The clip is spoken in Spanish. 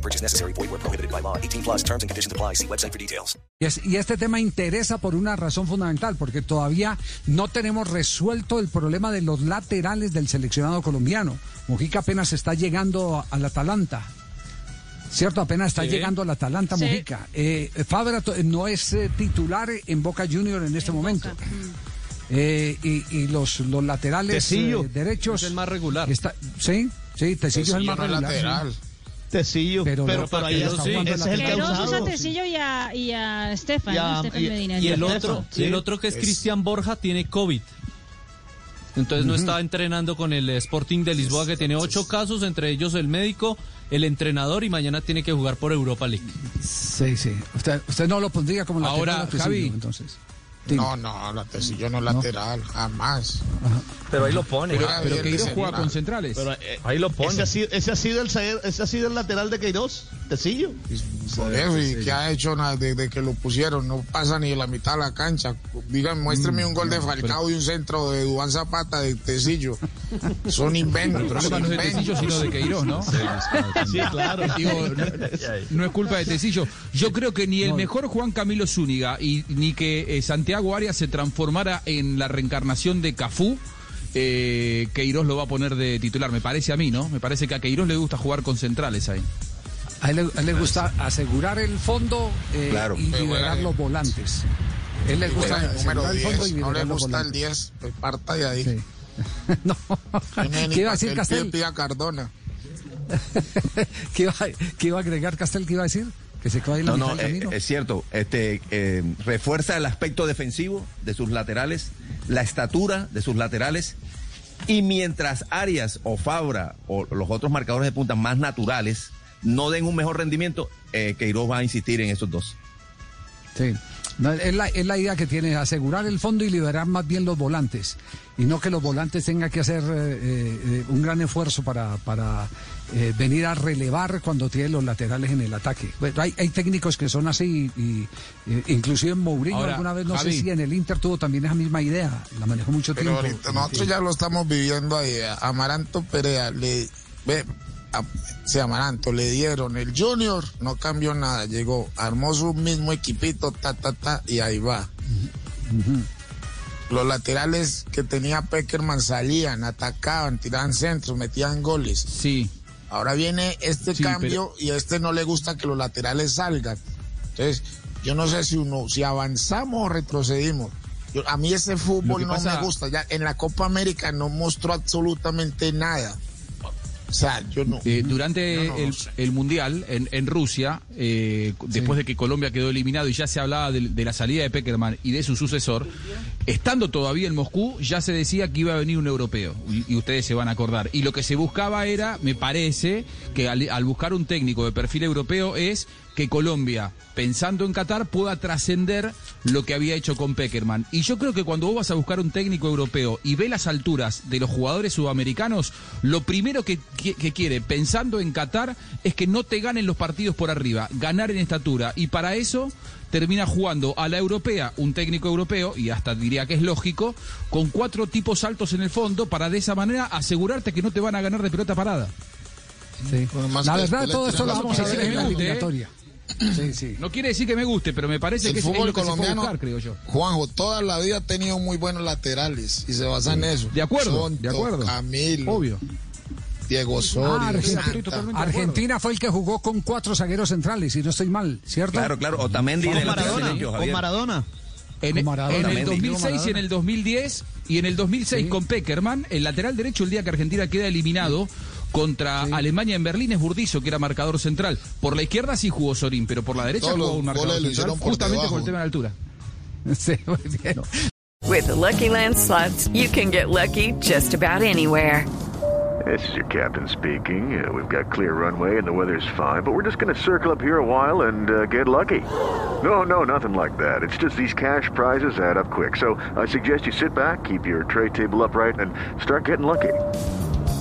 No purchase necessary. Void where prohibited by law. 18 plus terms and conditions apply. See website for details. Y, es- y este tema interesa por una razón fundamental, porque todavía no tenemos resuelto el problema de los laterales del seleccionado colombiano. Mujica apenas está llegando al Atalanta. ¿Cierto? Apenas está llegando al Atalanta Mujica. Eh, Fabra to- no es eh, titular en Boca Junior en este momento. Eh, y, y los, los laterales eh, derechos. Es el más regular. está- sí, sí, Tecillo es el más regular. lateral. Tecillo. Pero Pero, pero ahí Paquero está sí. es el. Queiroz usa a. Tecillo y a, y a Estefan, Y a- ¿no? Estefan y- Medina. y el otro, Y el otro que es Es- Cristian Borja tiene COVID. Entonces no está entrenando con el Sporting de Lisboa que tiene ocho casos, entre ellos el médico, el entrenador y mañana tiene que jugar por Europa League. Sí, sí. Usted, usted no lo pondría como lateral. Ahora, Javi. entonces. No, no, la Tecillo no es lateral, jamás. Pero ahí lo pone. Pero de Queiroz juega con centrales. Pero, eh, ahí lo pone. Ese ha, sido, ese, ha sido el, ese ha sido el lateral de Queiroz, Tecillo. Por eso, y que ha hecho desde que lo pusieron, no pasa ni de la mitad de la cancha. Digan, muéstrame un gol de Falcao y un centro de Dubán Zapata de Tecillo. Son inventos. El problema no es de Tecillo, sino de Queiroz, ¿no? Sí, claro. Digo, no, no es culpa de Tecillo. Yo creo que ni el mejor Juan Camilo Zúñiga y ni que eh, Santiago Arias se transformara en la reencarnación de Cafú. Eh, Queiroz lo va a poner de titular, me parece a mí, ¿no? Me parece que a Queiroz le gusta jugar con centrales ahí. A él, le- a él le gusta asegurar el fondo eh, Claro. y liberar bueno, los volantes. Él le gusta el número asegurar el fondo 10, y no le gusta el volantes. 10, pues parta de ahí. Sí. no. ¿Qué iba a decir Castel? pida Cardona. ¿Qué, iba, qué iba a agregar Castel? ¿Qué iba a decir? Que se quedó ahí en la No, no, eh, es cierto. Este eh, refuerza el aspecto defensivo de sus laterales, la estatura de sus laterales. Y mientras Arias o Fabra o los otros marcadores de punta más naturales no den un mejor rendimiento, eh, Queiroz va a insistir en esos dos. Sí. No, es, la, es la idea que tiene, asegurar el fondo y liberar más bien los volantes. Y no que los volantes tengan que hacer eh, eh, un gran esfuerzo para, para eh, venir a relevar cuando tienen los laterales en el ataque. Bueno, hay, hay técnicos que son así, y, eh, inclusive Mourinho Ahora, alguna vez, no Javi. sé si en el Inter tuvo también esa misma idea, la manejó mucho Pero tiempo. ahorita nosotros ya lo estamos viviendo ahí. Amaranto Perea le ve, a, sí, Amaranto le dieron el Junior, no cambió nada, llegó, armó su mismo equipito, ta ta ta y ahí va. Los laterales que tenía Peckerman salían, atacaban, tiraban centros, metían goles. Sí. Ahora viene este Sí, cambio y a este no le gusta que los laterales salgan. Entonces, yo no sé si uno, si avanzamos o retrocedimos. Yo- a mí ese fútbol no pasa- me gusta. Ya en la Copa América no mostró absolutamente nada. O sea, yo no. Eh, durante No, no, el, Mundial en, en Rusia, eh, después de que Colombia quedó eliminado y ya se hablaba de, de la salida de Peckerman y de su sucesor, estando todavía en Moscú, ya se decía que iba a venir un europeo, y, y ustedes se van a acordar. Y lo que se buscaba era, me parece, que al, al buscar un técnico de perfil europeo es que Colombia, pensando en Qatar, pueda trascender lo que había hecho con Peckerman. Y yo creo que cuando vos vas a buscar un técnico europeo y ve las alturas de los jugadores sudamericanos, lo primero que, que- que quiere, pensando en Qatar, es que no te ganen los partidos por arriba, ganar en estatura. Y para eso termina jugando a la europea un técnico europeo, y hasta diría que es lógico, con cuatro tipos altos en el fondo, para de esa manera asegurarte que no te van a ganar de pelota parada. Sí. Bueno, más La verdad, todo esto lo vamos a ver en la ¿eh? eliminatoria. Sí, sí. No quiere decir que me guste, pero me parece El que es, es fútbol lo que se puede colombiano, buscar, creo yo. Juanjo, toda la vida ha tenido muy buenos laterales y se basa en eso. De acuerdo, Sonto, de acuerdo. Camilo, Obvio. Diego Ah, Osorio, Argentina, acuerdo. Argentina fue el que jugó con cuatro zagueros centrales, y no estoy mal, ¿cierto? Claro, claro. Otamendi Con de lateral Maradona, con. Maradona. En, Con Maradona. en el Mendy. 2006 y en el 2010 y en el 2006 Sí. con Peckerman, el lateral derecho el día que Argentina queda eliminado contra Alemania en Berlín es Burdizo, que era marcador central. Por la izquierda sí jugó Sorín, pero por la derecha Todos jugó un marcador central justamente debajo. por el tema de la altura. Sí, muy bien. With the Lucky Land slots, you can get lucky just about anywhere. This is your captain speaking. Uh, we've got clear runway and the weather's fine, but we're just going to circle up here a while and uh, get lucky. No, no, nothing like that. It's just these cash prizes add up quick. So I suggest you sit back, keep your tray table upright, and start getting lucky.